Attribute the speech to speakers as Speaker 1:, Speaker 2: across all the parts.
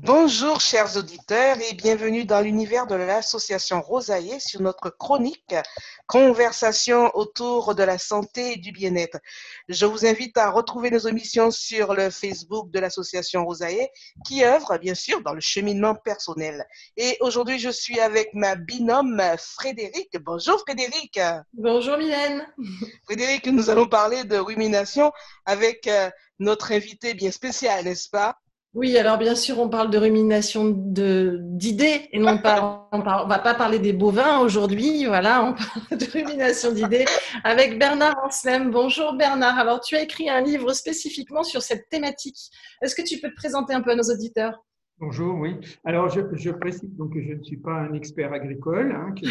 Speaker 1: Bonjour chers auditeurs et bienvenue dans l'univers de l'association Rosaillé sur notre chronique Conversation autour de la santé et du bien-être. Je vous invite à retrouver nos émissions sur le Facebook de l'association Rosaillé qui œuvre bien sûr dans le cheminement personnel. Et aujourd'hui je suis avec ma binôme Frédéric. Bonjour Frédéric.
Speaker 2: Bonjour Mylène.
Speaker 1: Frédéric, nous allons parler de rumination avec euh, notre invité bien spécial, n'est-ce pas?
Speaker 2: Oui, alors bien sûr, on parle de rumination d'idées et non pas, on, ne va pas parler des bovins aujourd'hui, voilà, on parle de rumination d'idées avec Bernard Anslem. Bonjour Bernard, alors tu as écrit un livre spécifiquement sur cette thématique. Est-ce que tu peux te présenter un peu à nos auditeurs?
Speaker 3: Bonjour, oui. Alors, je, précise donc que je ne suis pas un expert agricole. Hein,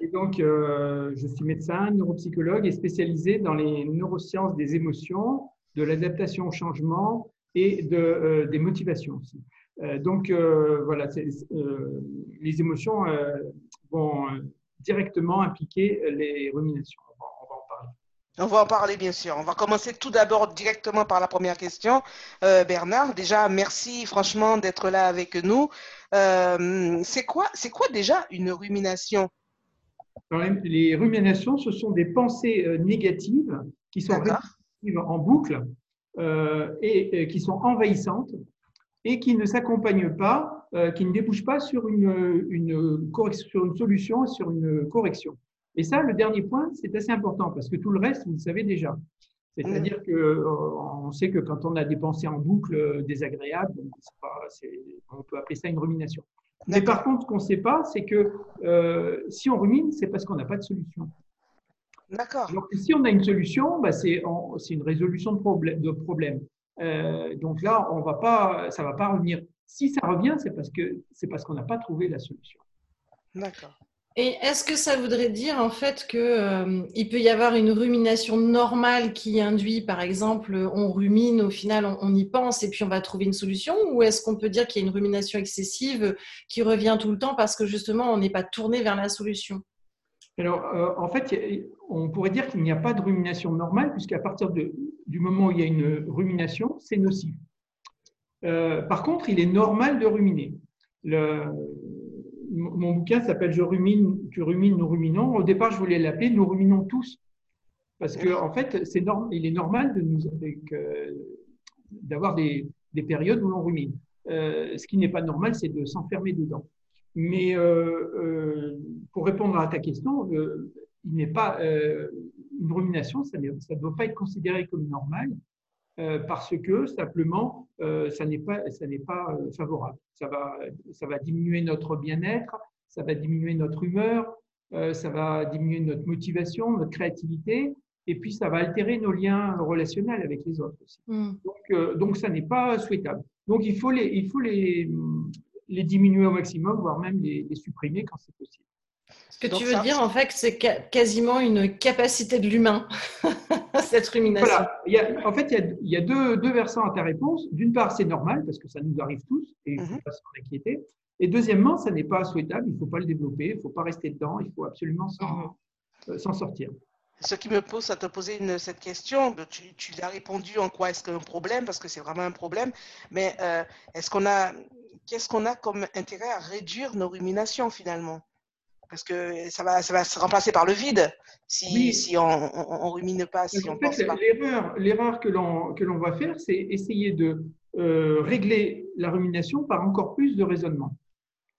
Speaker 3: Et donc, euh, je suis médecin, neuropsychologue et spécialisé dans les neurosciences des émotions, de l'adaptation au changement et de, euh, des motivations aussi. Euh, donc euh, voilà, les émotions vont directement impliquer les ruminations. On va, en parler.
Speaker 1: On va en parler, bien sûr. On va commencer tout d'abord directement par la première question. Bernard, déjà, merci franchement d'être là avec nous. c'est quoi, quoi déjà une rumination?
Speaker 3: Les ruminations, ce sont des pensées négatives qui sont en boucle euh, et, qui sont envahissantes et qui ne s'accompagnent pas, euh, qui ne débouchent pas sur une, une, sur une solution, sur une correction. Et ça, le dernier point, c'est assez important parce que tout le reste, vous le savez déjà. C'est-à-dire que euh, sait que quand on a des pensées en boucle désagréables, on peut appeler ça une rumination. Mais par contre, ce qu'on ne sait pas, c'est que si on rumine, c'est parce qu'on n'a pas de solution.
Speaker 1: D'accord.
Speaker 3: Donc, si on a une solution, bah, c'est une résolution de, problème. De problème. Euh, donc là, on va pas, ça ne va pas revenir. Si ça revient, c'est parce que c'est parce qu'on n'a pas trouvé la solution.
Speaker 2: D'accord. Et est-ce que ça voudrait dire en fait qu'il euh, peut y avoir une rumination normale qui induit, par exemple, on rumine, au final on, on, y pense et puis on va trouver une solution? Ou est-ce qu'on peut dire qu'il y a une rumination excessive qui revient tout le temps parce que justement on n'est pas tourné vers la solution?
Speaker 3: Alors, euh, en fait, on pourrait dire qu'il n'y a pas de rumination normale, puisqu'à partir du moment où il y a une rumination, c'est nocif. Euh, par contre, il est normal de ruminer. Mon bouquin s'appelle Je rumine, tu rumines, nous ruminons. Au départ, je voulais l'appeler Nous ruminons tous. Parce qu'en en fait, il est normal euh, d'avoir des, périodes où l'on rumine. ce qui n'est pas normal, c'est de s'enfermer dedans. Mais euh, euh, pour répondre à ta question, euh, il n'est pas une rumination, ça ne doit pas être considéré comme normal parce que simplement, ça n'est pas, ça n'est pas favorable. Ça va, ça va diminuer notre bien-être, ça va diminuer notre humeur, ça va diminuer notre motivation, notre créativité, et puis ça va altérer nos liens relationnels avec les autres aussi. Mm. Donc, donc, ça n'est pas souhaitable. Donc, il faut les, il faut les, les diminuer au maximum, voire même les, supprimer quand c'est possible.
Speaker 2: Ce que tu veux dire, en fait, c'est quasiment une capacité de l'humain, cette rumination.
Speaker 3: Voilà. en fait, il y a, deux, deux, versants à ta réponse. D'une part, c'est normal parce que ça nous arrive tous et il ne faut mhm. pas s'en inquiéter. Et deuxièmement, ça n'est pas souhaitable, il ne faut pas le développer, il ne faut pas rester dedans, il faut absolument s'en mhm. euh, sortir.
Speaker 1: Ce qui me pose à te poser cette question, tu, tu l'as répondu en quoi est-ce qu'un problème, parce que c'est vraiment un problème, mais euh, est-ce qu'on a qu'est-ce qu'on a comme intérêt à réduire nos ruminations finalement? Parce que ça va, ça va se remplacer par le vide si, si on ne rumine pas, si on pense pas.
Speaker 3: L'erreur que l'on va faire, c'est essayer de euh, régler la rumination par encore plus de raisonnement.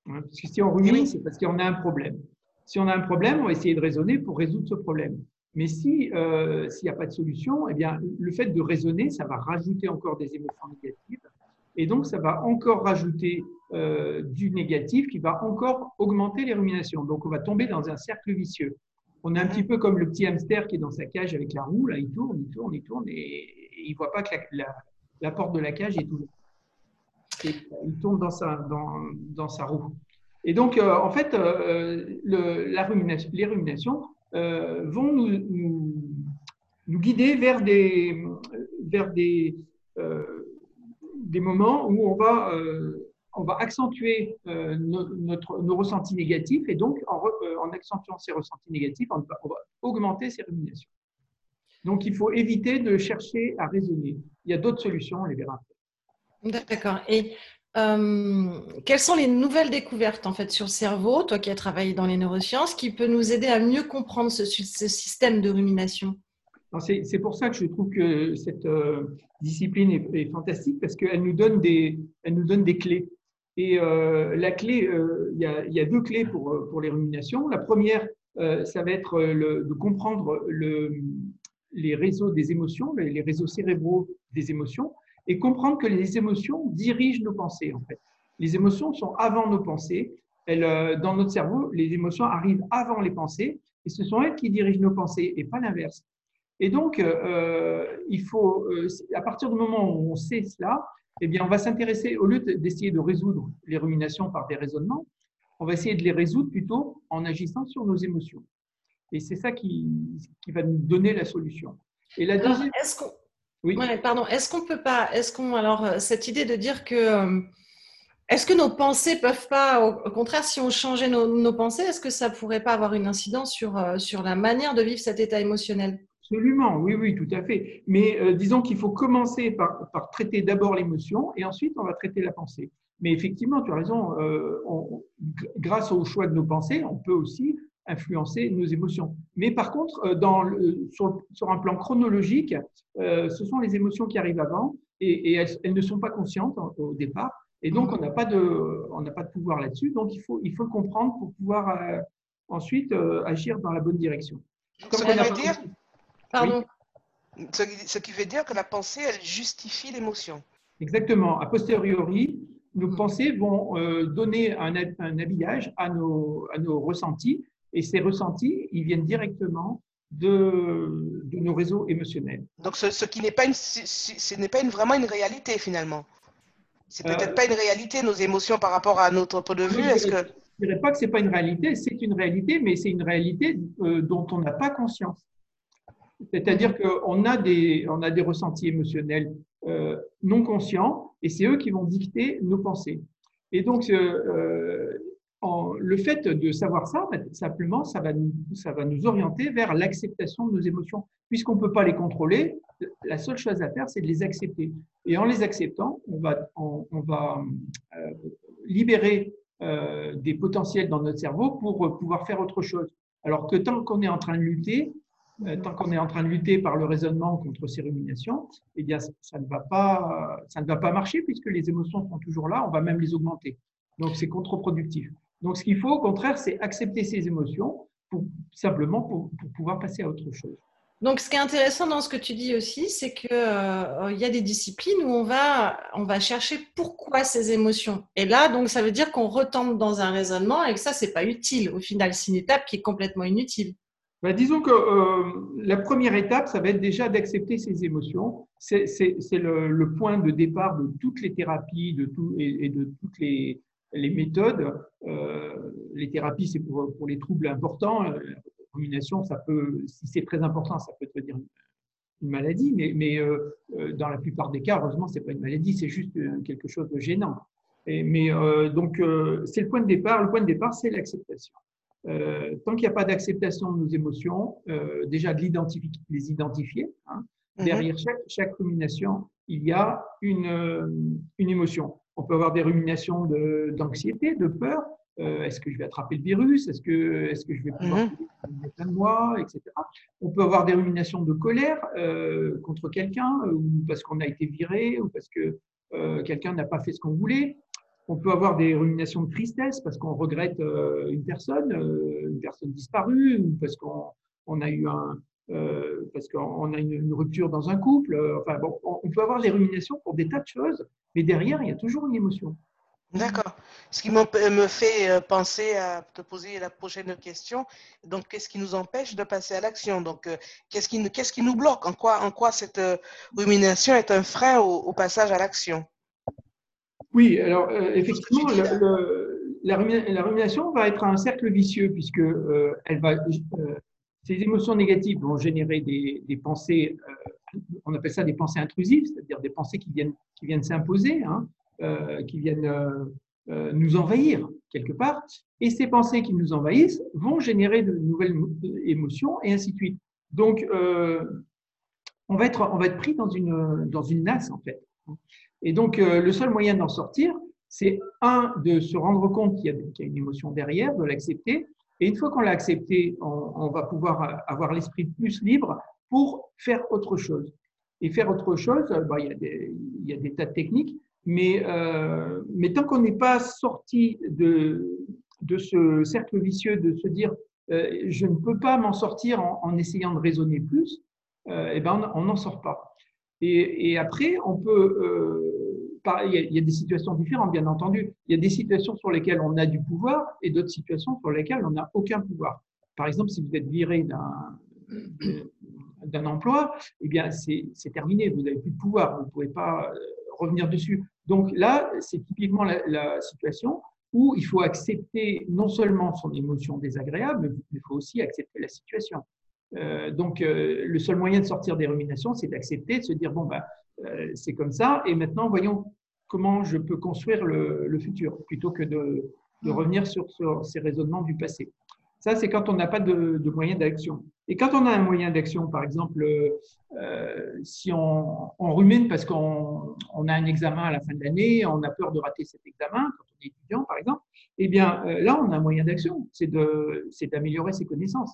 Speaker 3: Parce que si on rumine, c'est parce qu'on a un problème. Si on a un problème, on va essayer de raisonner pour résoudre ce problème. Mais si euh, s'il n'y a pas de solution, eh bien, le fait de raisonner, ça va rajouter encore des émotions négatives et donc, ça va encore rajouter euh, du négatif qui va encore augmenter les ruminations. Donc, on va tomber dans un cercle vicieux. On est un petit peu comme le petit hamster qui est dans sa cage avec la roue. Là, il tourne, il tourne, il tourne et, il ne voit pas que la, porte de la cage est ouverte. il tourne dans sa, dans, dans sa roue. Et donc, euh, en fait, euh, le, la rumination, les ruminations vont nous, nous, nous, guider vers des, vers des, des moments où on va, euh, accentuer euh, notre, nos ressentis négatifs et donc en, euh, en, accentuant ces ressentis négatifs, on va, augmenter ces ruminations. Donc, il faut éviter de chercher à raisonner. Il y a d'autres solutions, on les verra.
Speaker 2: D'accord. Et quelles sont les nouvelles découvertes en fait sur le cerveau, toi qui as travaillé dans les neurosciences, qui peut nous aider à mieux comprendre ce, système de rumination?
Speaker 3: C'est pour ça que je trouve que cette euh, discipline est, fantastique parce qu'elle nous, donne des, nous donne des clés. Et euh, la clé, il y, a deux clés pour, pour les ruminations. La première, ça va être de comprendre le, les réseaux des émotions, les réseaux cérébraux des émotions, et comprendre que les émotions dirigent nos pensées, en fait. Les émotions sont avant nos pensées. Elles, euh, dans notre cerveau, les émotions arrivent avant les pensées, et ce sont elles qui dirigent nos pensées, et pas l'inverse. Et donc, euh, il faut, euh, à partir du moment où on sait cela, eh bien, on va s'intéresser, au lieu d'essayer de résoudre les ruminations par des raisonnements, on va essayer de les résoudre plutôt en agissant sur nos émotions. Et c'est ça qui, qui, va nous donner la solution.
Speaker 2: Et la deuxième... Est-ce qu'on oui. pardon. Est-ce qu'on peut pas, est-ce qu'on, alors, euh, cette idée de dire que, euh, est-ce que nos pensées peuvent pas, au, contraire, si on changeait nos, pensées, est-ce que ça pourrait pas avoir une incidence sur, euh, sur la manière de vivre cet état émotionnel?
Speaker 3: Absolument, oui, oui, tout à fait. Mais disons qu'il faut commencer par, par traiter d'abord l'émotion et ensuite on va traiter la pensée. Mais effectivement, tu as raison, grâce au choix de nos pensées, on peut aussi influencer nos émotions. Mais par contre, euh, sur, sur, un plan chronologique, euh, ce sont les émotions qui arrivent avant et, elles, ne sont pas conscientes au départ. Et donc, on n'a pas, de, on pas de pouvoir là-dessus. Donc, il faut, il faut le comprendre pour pouvoir euh, ensuite agir dans la bonne direction.
Speaker 1: ce, qui veut dire, Pardon. ce qui veut dire que la pensée, elle justifie l'émotion.
Speaker 3: Exactement. A posteriori, nos pensées vont donner un, un habillage à nos, à nos ressentis et ces ressentis, ils viennent directement de, de nos réseaux émotionnels.
Speaker 1: Donc, ce, qui n'est pas, une, ce n'est pas une, vraiment une réalité finalement. C'est peut-être euh, pas une réalité, nos émotions par rapport à notre point de vue.
Speaker 3: Est-ce que... Je ne dirais pas que ce n'est pas une réalité, c'est une réalité, mais c'est une réalité euh, dont on n'a pas conscience. C'est-à-dire qu'on a des, a des ressentis émotionnels euh, non conscients et c'est eux qui vont dicter nos pensées. Et donc, euh, le fait de savoir ça, simplement, ça va nous, ça va nous orienter vers l'acceptation de nos émotions. Puisqu'on ne peut pas les contrôler, la seule chose à faire, c'est de les accepter. Et en les acceptant, on va, on, va euh, libérer euh, des potentiels dans notre cerveau pour pouvoir faire autre chose. Alors que tant qu'on est en train de lutter, euh, tant qu'on est en train de lutter par le raisonnement contre ces ruminations, eh bien, ça, ne va pas, ça ne va pas marcher puisque les émotions sont toujours là, on va même les augmenter. Donc, c'est contre-productif. Donc, ce qu'il faut, au contraire, c'est accepter ses émotions pour, simplement pour, pouvoir passer à autre chose.
Speaker 2: Donc, ce qui est intéressant dans ce que tu dis aussi, c'est qu'il euh, y a des disciplines où on va, on va chercher pourquoi ces émotions. Et là, donc, ça veut dire qu'on retombe dans un raisonnement et que ça, c'est pas utile. Au final, c'est une étape qui est complètement inutile.
Speaker 3: Ben, disons que euh, la première étape, ça va être déjà d'accepter ses émotions. C'est le, le, point de départ de toutes les thérapies de tout, et de toutes les, les méthodes, euh, les thérapies, c'est pour, pour, les troubles importants. La euh, rumination, ça peut, si c'est très important, ça peut devenir une maladie, mais, mais euh, dans la plupart des cas, heureusement, c'est pas une maladie, c'est juste quelque chose de gênant. Et, mais donc, c'est le point de départ. Le point de départ, c'est l'acceptation. Tant qu'il n'y a pas d'acceptation de nos émotions, déjà de les identifier. Hein, mm-hmm. Derrière chaque, chaque rumination, il y a une, une émotion. On peut avoir des ruminations d'anxiété, de, peur. Euh, est-ce que je vais attraper le virus? Est-ce que, est que je vais pouvoir mmh. de moi Etc. On peut avoir des ruminations de colère euh, contre quelqu'un, euh, ou parce qu'on a été viré, ou parce que quelqu'un n'a pas fait ce qu'on voulait. On peut avoir des ruminations de tristesse parce qu'on regrette une personne, une personne disparue, ou parce qu'on a eu un, euh, parce qu'on a une, rupture dans un couple. Euh, enfin, bon, on peut avoir des ruminations pour des tas de choses, mais derrière, il y a toujours une émotion.
Speaker 1: D'accord. Ce qui me fait euh, penser à te poser la prochaine question. Donc, qu'est-ce qui nous empêche de passer à l'action? Donc, qu'est-ce qui, nous bloque? En quoi cette rumination est un frein au, passage à l'action?
Speaker 3: Oui, alors effectivement, la, rumination va être un cercle vicieux puisque elle va ces émotions négatives vont générer des, pensées, euh, on appelle ça des pensées intrusives, c'est-à-dire des pensées qui viennent, qui viennent s'imposer, hein, euh, qui viennent euh, nous envahir quelque part. Et ces pensées qui nous envahissent vont générer de nouvelles émotions et ainsi de suite. Donc, on va être, on va être pris dans une, dans une nasse, en fait. Et donc, le seul moyen d'en sortir, c'est un, de se rendre compte qu'il y, a une émotion derrière, de l'accepter. Et une fois qu'on l'a accepté, on, va pouvoir avoir l'esprit plus libre pour faire autre chose. Et faire autre chose, bah, il, y a des, tas de techniques, mais, euh, tant qu'on n'est pas sorti de, ce cercle vicieux de se dire euh, je ne peux pas m'en sortir en, essayant de raisonner plus, euh, eh ben on n'en sort pas. Et, après, on peut euh, il y, a, des situations différentes, bien entendu. Il y a des situations sur lesquelles on a du pouvoir et d'autres situations sur lesquelles on n'a aucun pouvoir. Par exemple, si vous êtes viré d'un emploi, eh bien, c'est terminé. Vous n'avez plus de pouvoir. Vous ne pouvez pas euh, revenir dessus. Donc là, c'est typiquement la, situation où il faut accepter non seulement son émotion désagréable, mais il faut aussi accepter la situation. Euh, donc, euh, le seul moyen de sortir des ruminations, c'est d'accepter, de se dire bon, ben, euh, c'est comme ça. Et maintenant, voyons comment je peux construire le, futur plutôt que de, revenir sur, ces raisonnements du passé. Ça, c'est quand on n'a pas de, de moyen d'action. Et quand on a un moyen d'action, par exemple, si on, rumine parce qu'on a un examen à la fin de l'année, on a peur de rater cet examen, quand on est étudiant, par exemple, eh bien, là, on a un moyen d'action, c'est d'améliorer ses connaissances.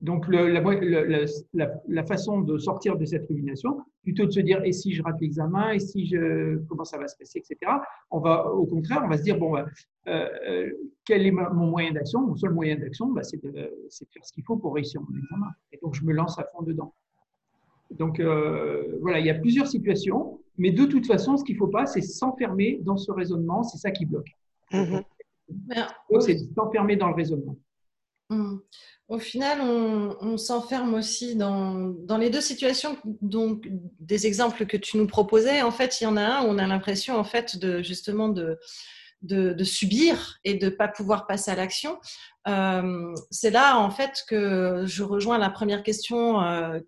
Speaker 3: Donc, le, la, la, façon de sortir de cette rumination, plutôt de se dire et si je rate l'examen, et si je comment ça va se passer, etc. On va, au contraire, on va se dire bon, euh, euh, quel est mon moyen d'action? Mon seul moyen d'action, bah, c'est de, faire ce qu'il faut pour réussir mon examen. Et donc, je me lance à fond dedans. Donc, euh, voilà, il y a plusieurs situations, mais de toute façon, ce qu'il ne faut pas, c'est s'enfermer dans ce raisonnement. C'est ça qui bloque. Mm-hmm. C'est s'enfermer dans le raisonnement.
Speaker 2: Mm. Au final, on, s'enferme aussi dans, les deux situations, donc des exemples que tu nous proposais. En fait, il y en a un où on a l'impression, en fait, de justement de, de, subir et de ne pas pouvoir passer à l'action. Euh, c'est là, en fait, que je rejoins la première question euh,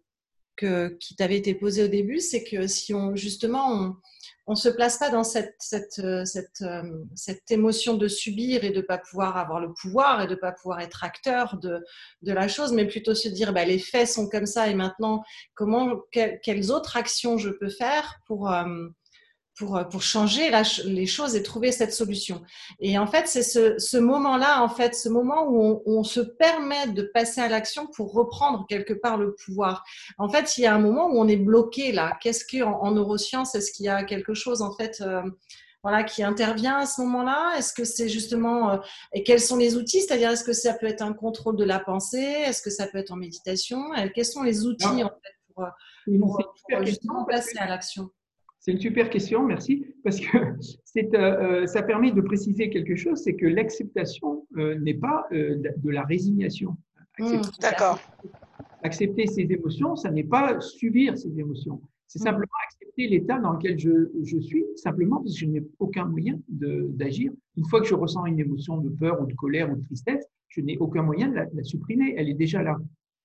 Speaker 2: que, qui t'avait été posée au début, c'est que si on justement on, on se place pas dans cette, cette, euh, cette, euh, cette, émotion de subir et de pas pouvoir avoir le pouvoir et de pas pouvoir être acteur de, de la chose, mais plutôt se dire bah, les faits sont comme ça et maintenant comment quelles autres actions je peux faire pour euh, pour, changer les choses et trouver cette solution. Et en fait, c'est ce, moment-là, en fait, ce moment où on, se permet de passer à l'action pour reprendre quelque part le pouvoir. En fait, il y a un moment où on est bloqué là. Qu'est-ce qu'en en neurosciences, est-ce qu'il y a quelque chose en fait euh, voilà, qui intervient à ce moment-là? Est-ce que c'est justement euh, et quels sont les outils? C'est-à-dire, est-ce que ça peut être un contrôle de la pensée? Est-ce que ça peut être en méditation? Quels sont les outils en fait pour, pour justement passer à l'action?
Speaker 3: C'est une super question, merci, parce que euh, euh, ça permet de préciser quelque chose, c'est que l'acceptation euh, n'est pas de la résignation.
Speaker 1: Hmm, d'accord.
Speaker 3: Accepter ses émotions, ça n'est pas subir ses émotions. C'est hmm. simplement accepter l'état dans lequel je, je, suis, simplement parce que je n'ai aucun moyen d'agir. Une fois que je ressens une émotion de peur ou de colère ou de tristesse, je n'ai aucun moyen de la, supprimer. Elle est déjà là.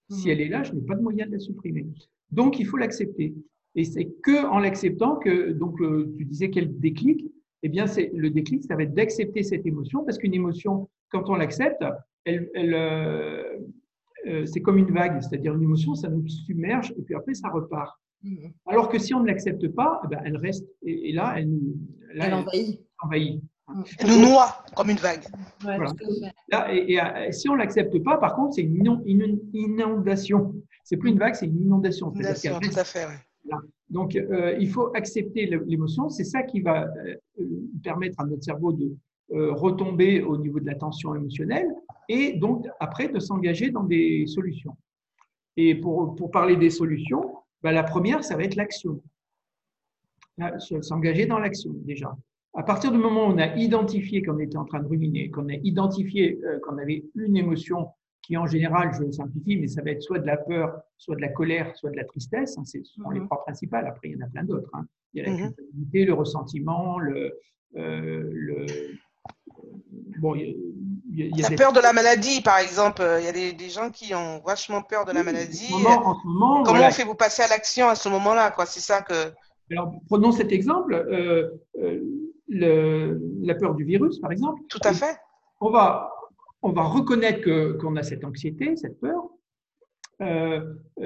Speaker 3: Si hmm. elle est là, je n'ai pas de moyen de la supprimer. Donc, il faut l'accepter. Et c'est que en l'acceptant que, donc, euh, tu disais quel déclic, eh bien, c'est le déclic, ça va être d'accepter cette émotion, parce qu'une émotion, quand on l'accepte, elle, elle euh, euh, c'est comme une vague, c'est-à-dire une émotion, ça nous submerge et puis après ça repart. Mmh. Alors que si on ne l'accepte pas, eh ben, elle reste et, là, elle nous
Speaker 2: elle envahit.
Speaker 3: envahit.
Speaker 1: Mmh. Elle nous noie comme une vague.
Speaker 3: voilà. là, et, si on l'accepte pas, par contre, c'est une, une, inondation. C'est plus une vague, c'est une inondation.
Speaker 1: inondation tout à fait.
Speaker 3: Donc, euh, il faut accepter l'émotion. C'est ça qui va euh, permettre à notre cerveau de euh, retomber au niveau de la tension émotionnelle et donc après de s'engager dans des solutions. Et pour, parler des solutions, bah, la première, ça va être l'action. S'engager dans l'action déjà. À partir du moment où on a identifié qu'on était en train de ruminer, qu'on a identifié qu'on avait une émotion qui en général, je simplifie, mais ça va être soit de la peur, soit de la colère, soit de la tristesse. Hein, ce sont les mhm. trois principales. Après, il y en a plein d'autres. Hein. Il y a la mhm. culpabilité, le ressentiment, le, euh, le
Speaker 1: bon, il y a, la peur de la maladie, par exemple. Il y a des, gens qui ont vachement peur de la maladie. En ce moment, Comment on fait vous passer à l'action à ce moment-là C'est ça que.
Speaker 3: Alors, prenons cet exemple. Euh, euh, le, la peur du virus, par exemple.
Speaker 1: Tout à fait.
Speaker 3: On va, on va reconnaître qu'on a cette anxiété, cette peur,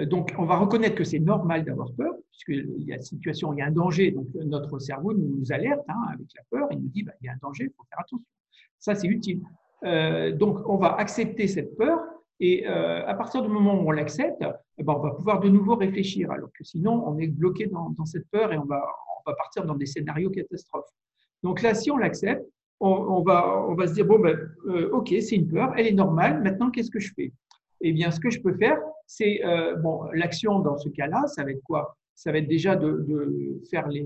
Speaker 3: donc, on va reconnaître que c'est normal d'avoir peur, puisqu'il y a une situation, il y a un danger. Donc, notre cerveau nous alerte hein, avec la peur, il nous dit bah, il y a un danger, il faut faire attention. Ça, c'est utile. donc, on va accepter cette peur et euh, à partir du moment où on l'accepte, eh ben, on va pouvoir de nouveau réfléchir, alors que sinon, on est bloqué dans, dans cette peur et on va, on va, partir dans des scénarios catastrophes. Donc là, si on l'accepte, on, on, va, on va se dire, bon, ben, euh, ok, c'est une peur, elle est normale, maintenant, qu'est-ce que je fais? Eh bien, ce que je peux faire, c'est, euh, bon, l'action dans ce cas-là, ça va être quoi? Ça va être déjà de, de faire les,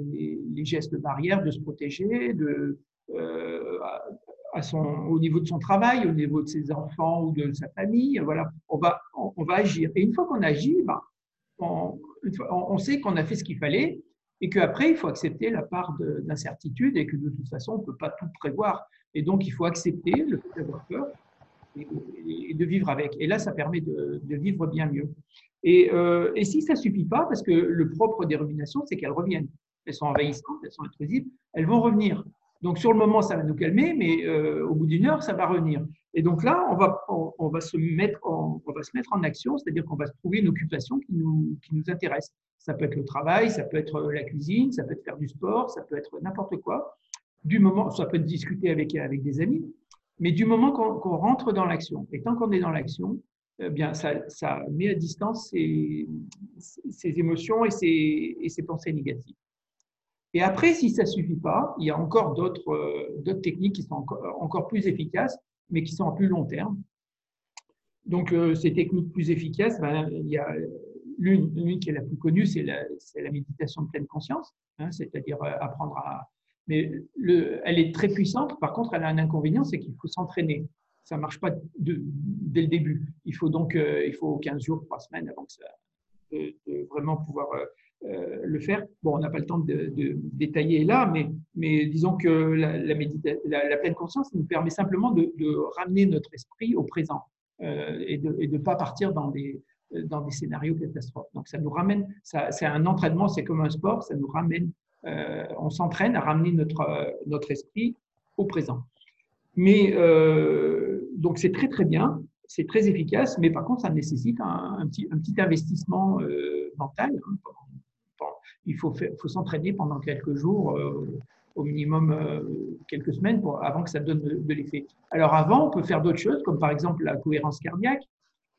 Speaker 3: les, gestes barrières, de se protéger, de, euh, au niveau de son travail, au niveau de ses enfants ou de sa famille. Voilà, on va, on, va agir. Et une fois qu'on agit, ben, on, on, sait qu'on a fait ce qu'il fallait et qu'après, il faut accepter la part d'incertitude et que de toute façon, on ne peut pas tout prévoir. Et donc, il faut accepter le fait d'avoir peur et, de vivre avec. Et là, ça permet de, vivre bien mieux. Et, euh, si ça ne suffit pas, parce que le propre des ruminations, c'est qu'elles reviennent. Elles sont envahissantes, elles sont intrusives, elles vont revenir. Donc sur le moment, ça va nous calmer, mais euh, au bout d'une heure, ça va revenir. Et donc là, on va, on, va, se, mettre en, on va se mettre en action, c'est-à-dire qu'on va se trouver une occupation qui nous, qui nous intéresse. Ça peut être le travail, ça peut être la cuisine, ça peut être faire du sport, ça peut être n'importe quoi. Du moment, ça peut être discuter avec, avec des amis, mais du moment qu'on rentre dans l'action, et tant qu'on est dans l'action, eh bien, ça, ça, met à distance ces, émotions et et ces pensées négatives. Et après, si ça ne suffit pas, il y a encore d'autres euh, techniques qui sont encore, plus efficaces, mais qui sont à plus long terme. Donc, euh, ces techniques plus efficaces, ben, il y a l'une qui est la plus connue, c'est la, méditation de pleine conscience, hein, c'est-à-dire euh, apprendre à. Mais le, elle est très puissante, par contre, elle a un inconvénient, c'est qu'il faut s'entraîner. Ça ne marche pas dès le début. Il faut donc il faut 15 jours, 3 semaines avant que ça, de, vraiment pouvoir le faire. Bon, on n'a pas le temps de, détailler là, mais, disons que la, pleine conscience nous permet simplement de, ramener notre esprit au présent euh, et de ne pas partir dans des, dans des scénarios catastrophes. Donc ça nous ramène, c'est un entraînement, c'est comme un sport, ça nous ramène, euh, on s'entraîne à ramener notre, esprit au présent. Mais donc c'est très très bien, c'est très efficace, mais par contre ça nécessite un, petit, un petit investissement mental hein, il faut, s'entraîner pendant quelques jours, euh, au minimum euh, quelques semaines, avant que ça donne de, l'effet. Alors avant, on peut faire d'autres choses, comme par exemple la cohérence cardiaque,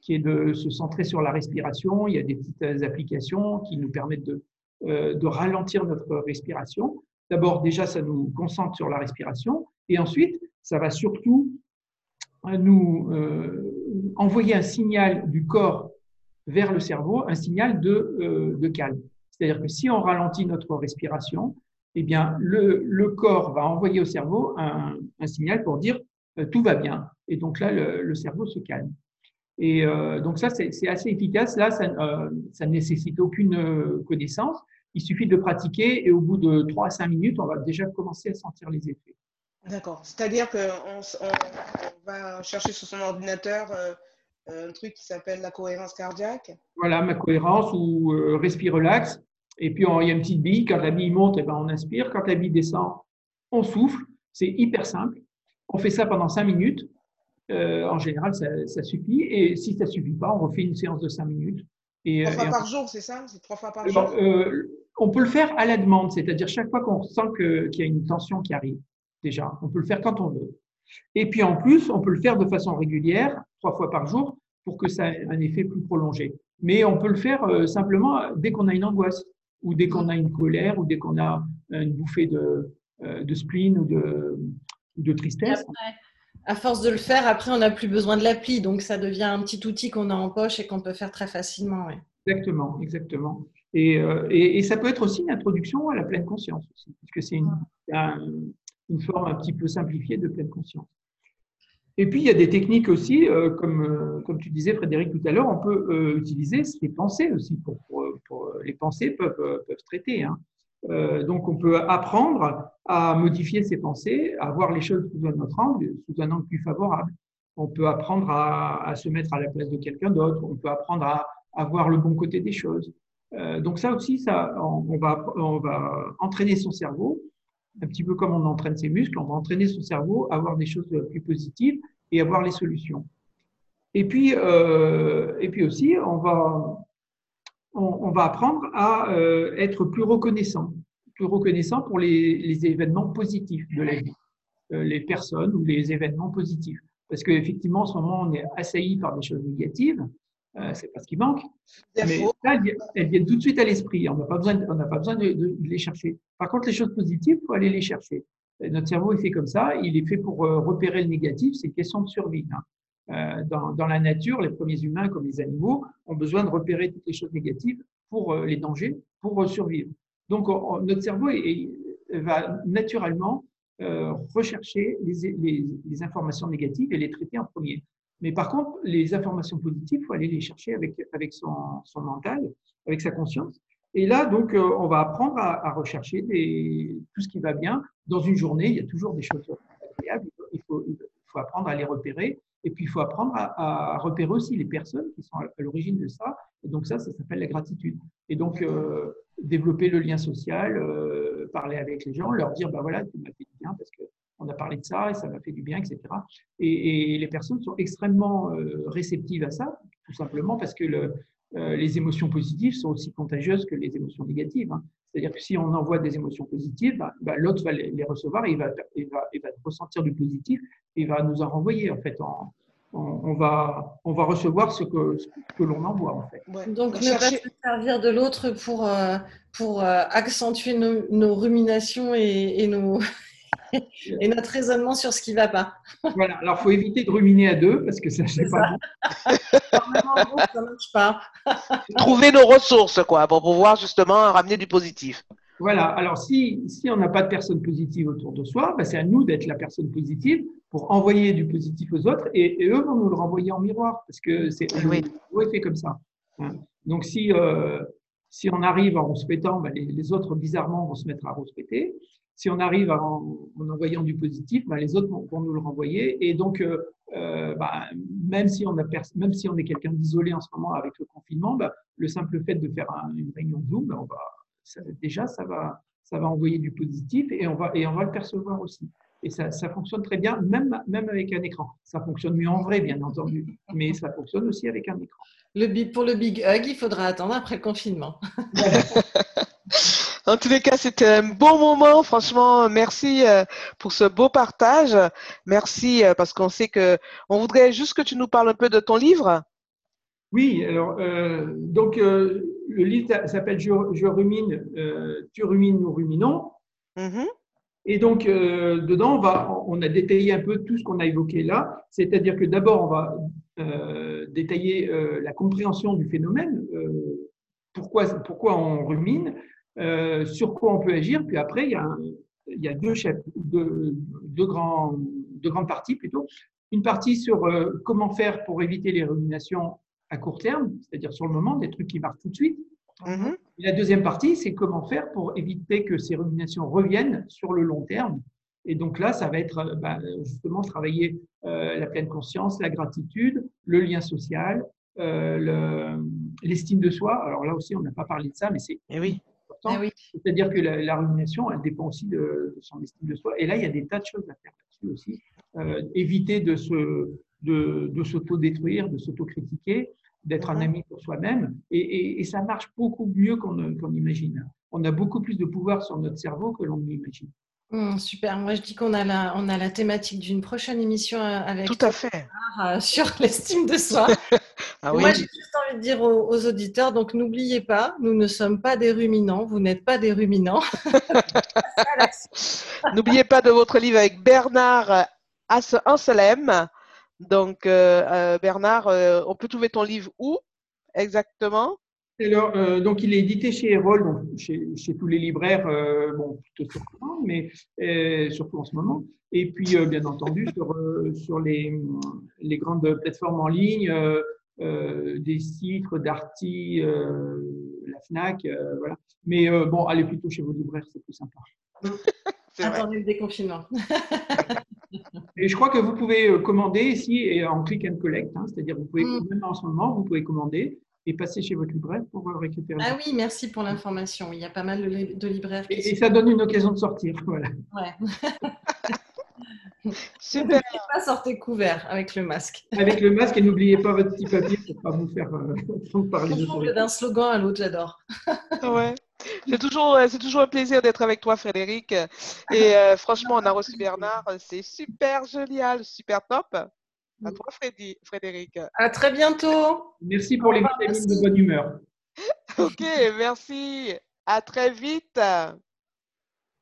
Speaker 3: qui est de se centrer sur la respiration. Il y a des petites applications qui nous permettent de, euh, ralentir notre respiration. D'abord, déjà, ça nous concentre sur la respiration, et ensuite, ça va surtout nous envoyer un signal du corps vers le cerveau, un signal de calme. C'est-à-dire que si on ralentit notre respiration, eh bien, le, corps va envoyer au cerveau un, signal pour dire euh, tout va bien. Et donc là, le, cerveau se calme. Et euh, donc ça, c'est assez efficace. Là, ça, euh, ne nécessite aucune connaissance. Il suffit de pratiquer et au bout de 3 à 5 minutes, on va déjà commencer à sentir les effets.
Speaker 1: D'accord. C'est-à-dire qu'on on, va chercher sur son ordinateur un truc qui s'appelle la cohérence cardiaque.
Speaker 3: Voilà, ma cohérence ou respire relax. Et puis, il y a une petite bille. Quand la bille monte, eh ben, on inspire. Quand la bille descend, on souffle. C'est hyper simple. On fait ça pendant cinq minutes. Euh, en général, ça, suffit. Et si ça ne suffit pas, on refait une séance de cinq minutes.
Speaker 1: Et, trois fois par jour, c'est ça? C'est trois fois par jour?
Speaker 3: euh, On peut le faire à la demande, c'est-à-dire chaque fois qu'on sent qu'il y a une tension qui arrive. Déjà, on peut le faire quand on veut. Et puis en plus, on peut le faire de façon régulière, trois fois par jour, pour que ça ait un effet plus prolongé. Mais on peut le faire euh, simplement dès qu'on a une angoisse ou dès qu'on a une colère, ou dès qu'on a une bouffée de, euh, de spleen ou de, de tristesse.
Speaker 2: à force de le faire, après, on n'a plus besoin de l'appli. Donc, ça devient un petit outil qu'on a en poche et qu'on peut faire très facilement.
Speaker 3: Exactement, exactement. Et, euh, et, et, ça peut être aussi une introduction à la pleine conscience, aussi, puisque c'est une, une, forme un petit peu simplifiée de pleine conscience. Et puis, il y a des techniques aussi, euh, comme, comme tu disais, Frédéric, tout à l'heure, on peut utiliser les pensées aussi pour, les pensées peuvent, euh, peuvent traiter. Hein. Euh, donc, on peut apprendre à modifier ses pensées, à voir les choses sous un autre angle, sous un angle plus favorable. On peut apprendre à, se mettre à la place de quelqu'un d'autre. On peut apprendre à, à, voir le bon côté des choses. Euh, donc ça aussi, ça, on, va, on va entraîner son cerveau, un petit peu comme on entraîne ses muscles. On va entraîner son cerveau à voir des choses plus positives et à voir les solutions. Et puis, et puis aussi, on va, on, va apprendre à être plus reconnaissant, plus reconnaissant pour les, les événements positifs de la vie, les personnes ou les événements positifs. Parce qu'effectivement, en ce moment, on est assailli par des choses négatives. Euh, c'est pas ce qui manque. Mais là, elles viennent tout de suite à l'esprit. On n'a pas besoin, on pas besoin de, les chercher. Par contre, les choses positives, il faut aller les chercher. Notre cerveau est fait comme ça. Il est fait pour euh, repérer le négatif. C'est une question de survie. Hein. Euh, dans, dans, la nature, les premiers humains comme les animaux ont besoin de repérer toutes les choses négatives pour euh, les dangers, pour survivre. Donc, notre cerveau est, va naturellement rechercher les, les, les informations négatives et les traiter en premier. Mais par contre, les informations positives, il faut aller les chercher avec, son, mental, avec sa conscience. Et là, donc, euh, on va apprendre à, rechercher tout ce qui va bien. Dans une journée, il y a toujours des choses agréables. Il faut, apprendre à les repérer. Et puis, il faut apprendre à, repérer aussi les personnes qui sont à, l'origine de ça. Et donc, ça, ça s'appelle la gratitude. Et donc, euh, développer le lien social, euh, parler avec les gens, leur dire, bah voilà, tu m'as fait du bien parce que on a parlé de ça et ça m'a fait du bien, etc. Et, les personnes sont extrêmement euh, réceptives à ça, tout simplement parce que le, euh, les émotions positives sont aussi contagieuses que les émotions négatives. Hein. C'est-à-dire que si on envoie des émotions positives, bah, bah, l'autre va les, recevoir et il va, il va, il va, ressentir du positif et il va nous en renvoyer. En fait, on, va, on va recevoir ce que, que l'on envoie. En fait.
Speaker 2: Donc, ne pas se servir de l'autre pour, euh, pour accentuer nos, ruminations et, et nos, et notre raisonnement sur ce qui ne va pas.
Speaker 3: voilà, alors il faut éviter de ruminer à deux parce que ça ne pas.
Speaker 1: ça marche pas. Trouver nos ressources, quoi, pour pouvoir justement ramener du positif.
Speaker 3: Voilà, alors si, si on n'a pas de personne positive autour de soi, bah, c'est à nous d'être la personne positive pour envoyer du positif aux autres et, eux vont nous le renvoyer en miroir parce que c'est oui. fait comme ça. Hein. Donc si, euh, si on arrive en rouspétant, les, les, autres bizarrement vont se mettre à rouspéter si on arrive en, envoyant du positif, ben, les autres vont, nous le renvoyer. Et donc, euh, euh ben, même, si on a même si on est quelqu'un d'isolé en ce moment avec le confinement, ben, le simple fait de faire une réunion Zoom, on va, ça, déjà, ça va, ça va envoyer du positif et on va, et on va le percevoir aussi. Et ça, ça, fonctionne très bien, même, même avec un écran. Ça fonctionne mieux en vrai, bien entendu, mais ça fonctionne aussi avec un écran.
Speaker 2: Le, pour le Big Hug, il faudra attendre après le confinement.
Speaker 1: En tous les cas, c'était un bon moment. Franchement, merci euh, pour ce beau partage. Merci euh, parce qu'on sait que on voudrait juste que tu nous parles un peu de ton livre.
Speaker 3: Oui, alors euh, donc le livre s'appelle je, rumine, tu rumines, nous ruminons. Mm-hmm. Et donc dedans, on, va, on a détaillé un peu tout ce qu'on a évoqué là. C'est-à-dire que d'abord, on va détailler la compréhension du phénomène. pourquoi, pourquoi on rumine euh, sur quoi on peut agir. Puis après, il y a, il y a deux, deux, deux, grands, deux grandes parties plutôt. Une partie sur euh, comment faire pour éviter les ruminations à court terme, c'est-à-dire sur le moment, des trucs qui marchent tout de suite. Mm-hmm. la deuxième partie, c'est comment faire pour éviter que ces ruminations reviennent sur le long terme. Et donc là, ça va être euh, bah, justement travailler la pleine conscience, la gratitude, le lien social, euh, l'estime de soi. Alors là aussi, on n'a pas parlé de ça, mais c'est
Speaker 1: eh oui.
Speaker 3: Ah C'est-à-dire que la, rumination, elle dépend aussi de, son estime de soi. Et là, il y a des tas de choses à faire là-dessus aussi. Euh, éviter de se de, de s'auto-détruire, de s'auto-critiquer, d'être un ami pour soi-même. Et, et, ça marche beaucoup mieux qu'on imagine. On a beaucoup plus de pouvoir sur notre cerveau que l'on imagine.
Speaker 2: Mmh, super. Moi, je dis qu'on a la, on a la thématique d'une prochaine émission euh, avec
Speaker 1: Tout à fait.
Speaker 2: Euh, sur l'estime de soi. Ah Moi, j'ai juste envie de dire aux, auditeurs, donc n'oubliez pas, nous ne sommes pas des ruminants, vous n'êtes pas des ruminants.
Speaker 1: n'oubliez pas de votre livre avec Bernard Anselem. Donc, euh, Bernard, on peut trouver ton livre où exactement?
Speaker 3: Alors, euh, donc, il est édité chez Erol, donc chez, chez tous les libraires, euh, bon, plutôt mais euh, surtout en ce moment. Et puis, euh, bien entendu, sur, euh, sur les, les, grandes plateformes en ligne, des sites, Darty, la Fnac, voilà. Mais bon, allez plutôt chez vos libraires, c'est plus sympa.
Speaker 2: Attendez le déconfinement.
Speaker 3: et je crois que vous pouvez commander ici en click and collect, hein, c'est-à-dire vous pouvez, mm. même en ce moment, vous pouvez commander et passer chez votre libraire pour récupérer.
Speaker 2: Ah oui, merci pour l'information. Il y a pas mal de, libraires.
Speaker 3: et, ça donne une occasion de sortir. Voilà. Ouais.
Speaker 2: Super. pas sortez couvert avec le masque.
Speaker 3: Avec le masque et n'oubliez pas votre petit papier pour pas vous faire euh,
Speaker 2: parler D'un slogan à l'autre, j'adore.
Speaker 1: ouais. C'est toujours, c'est toujours un plaisir d'être avec toi, Frédéric. Et euh, franchement, on a reçu Bernard. C'est super génial, super top. À toi, Freddy, Frédéric.
Speaker 2: À très bientôt.
Speaker 3: Merci pour les vitamines de bonne humeur.
Speaker 1: ok, merci. À très vite.